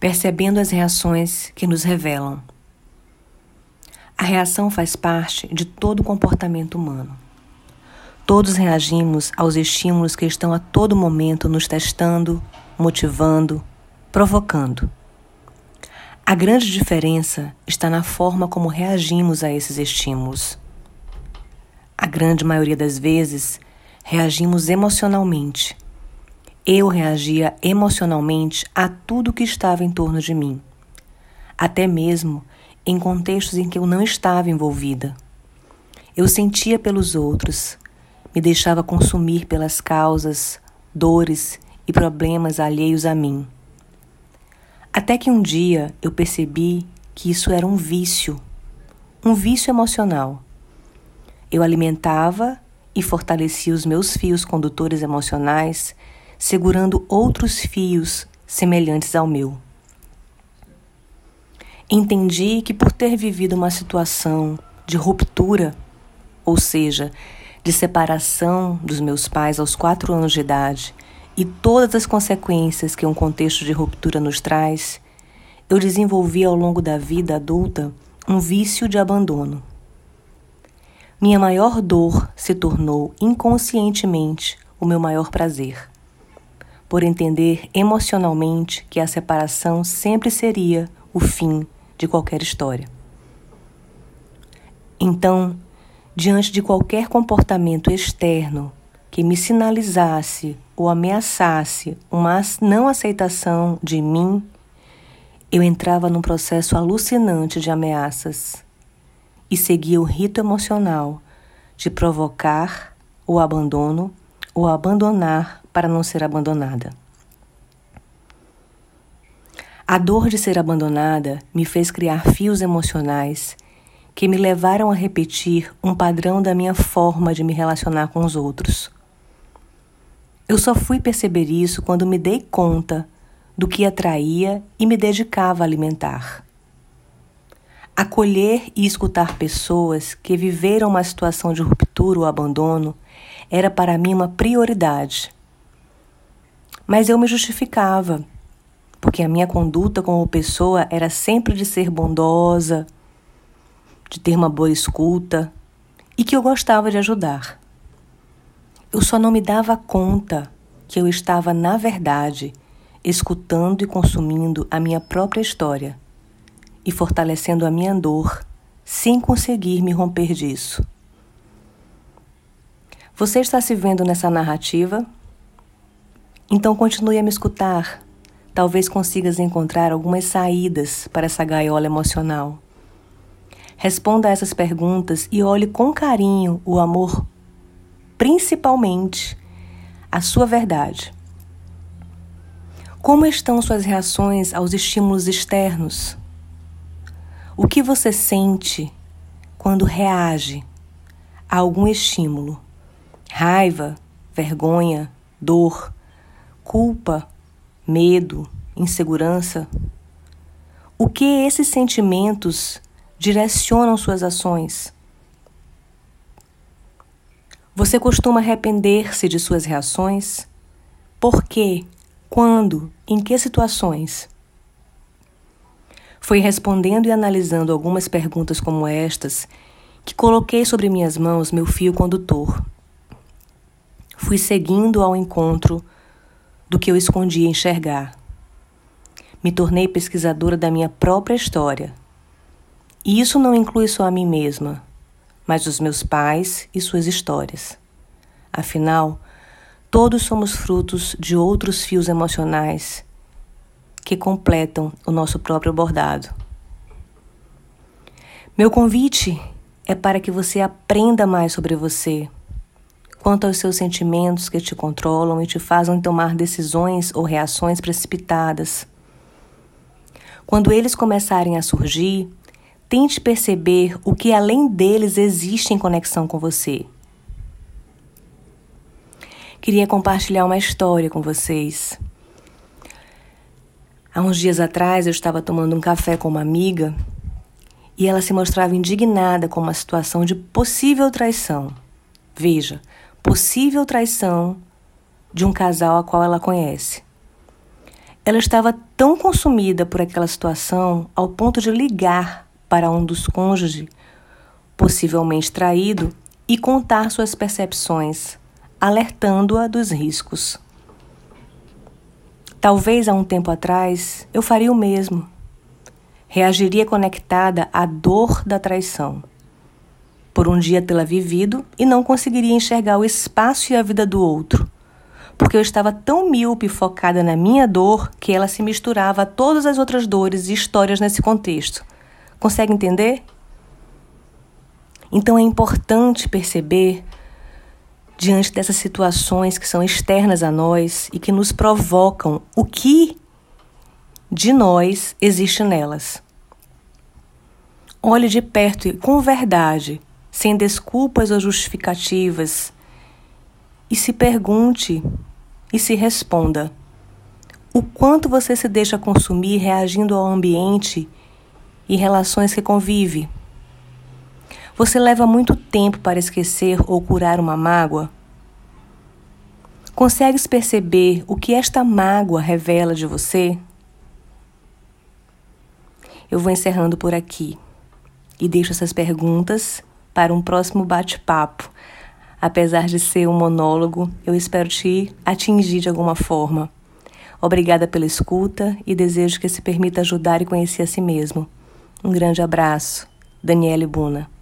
percebendo as reações que nos revelam. A reação faz parte de todo comportamento humano. Todos reagimos aos estímulos que estão a todo momento nos testando, motivando, provocando. A grande diferença está na forma como reagimos a esses estímulos. A grande maioria das vezes, reagimos emocionalmente eu reagia emocionalmente a tudo que estava em torno de mim, até mesmo em contextos em que eu não estava envolvida. Eu sentia pelos outros, me deixava consumir pelas causas, dores e problemas alheios a mim. Até que um dia eu percebi que isso era um vício, um vício emocional. Eu alimentava e fortalecia os meus fios condutores emocionais segurando outros fios semelhantes ao meu. Entendi que por ter vivido uma situação de ruptura, ou seja, de separação dos meus pais aos quatro anos de idade e todas as consequências que um contexto de ruptura nos traz, eu desenvolvi ao longo da vida adulta um vício de abandono. Minha maior dor se tornou inconscientemente o meu maior prazer por entender emocionalmente que a separação sempre seria o fim de qualquer história. Então, diante de qualquer comportamento externo que me sinalizasse ou ameaçasse uma não aceitação de mim, eu entrava num processo alucinante de ameaças e seguia o rito emocional de provocar o abandono ou abandonar para não ser abandonada. A dor de ser abandonada me fez criar fios emocionais que me levaram a repetir um padrão da minha forma de me relacionar com os outros. Eu só fui perceber isso quando me dei conta do que atraía e me dedicava a alimentar. Acolher e escutar pessoas que viveram uma situação de ruptura ou abandono era para mim uma prioridade. Mas eu me justificava, porque a minha conduta como pessoa era sempre de ser bondosa, de ter uma boa escuta e que eu gostava de ajudar. Eu só não me dava conta que eu estava, na verdade, escutando e consumindo a minha própria história e fortalecendo a minha dor sem conseguir me romper disso. Você está se vendo nessa narrativa? Então continue a me escutar. Talvez consigas encontrar algumas saídas para essa gaiola emocional. Responda a essas perguntas e olhe com carinho o amor, principalmente a sua verdade. Como estão suas reações aos estímulos externos? O que você sente quando reage a algum estímulo? Raiva, vergonha, dor, culpa, medo, insegurança? O que esses sentimentos direcionam suas ações? Você costuma arrepender-se de suas reações? Por quê? Quando? Em que situações? Foi respondendo e analisando algumas perguntas como estas que coloquei sobre minhas mãos meu fio condutor. Fui seguindo ao encontro do que eu escondia enxergar. Me tornei pesquisadora da minha própria história. E isso não inclui só a mim mesma, mas os meus pais e suas histórias. Afinal, todos somos frutos de outros fios emocionais que completam o nosso próprio bordado. Meu convite é para que você aprenda mais sobre você quanto aos seus sentimentos que te controlam e te fazem tomar decisões ou reações precipitadas. Quando eles começarem a surgir, tente perceber o que além deles existe em conexão com você. Queria compartilhar uma história com vocês. Há uns dias atrás eu estava tomando um café com uma amiga e ela se mostrava indignada com uma situação de possível traição. Veja, possível traição de um casal a qual ela conhece. Ela estava tão consumida por aquela situação ao ponto de ligar para um dos cônjuges, possivelmente traído, e contar suas percepções, alertando-a dos riscos. Talvez há um tempo atrás eu faria o mesmo. Reagiria conectada à dor da traição. Por um dia tê-la vivido e não conseguiria enxergar o espaço e a vida do outro porque eu estava tão míope focada na minha dor que ela se misturava a todas as outras dores e histórias nesse contexto. Consegue entender? Então é importante perceber, diante dessas situações que são externas a nós e que nos provocam, o que de nós existe nelas. Olhe de perto e com verdade, sem desculpas ou justificativas, e se pergunte e se responda: o quanto você se deixa consumir reagindo ao ambiente e relações que convive? Você leva muito tempo para esquecer ou curar uma mágoa? Consegues perceber o que esta mágoa revela de você? Eu vou encerrando por aqui e deixo essas perguntas para um próximo bate-papo Apesar de ser um monólogo, eu espero te atingir de alguma forma. Obrigada pela escuta e desejo que se permita ajudar e conhecer a si mesmo. Um grande abraço. Daniele Buna.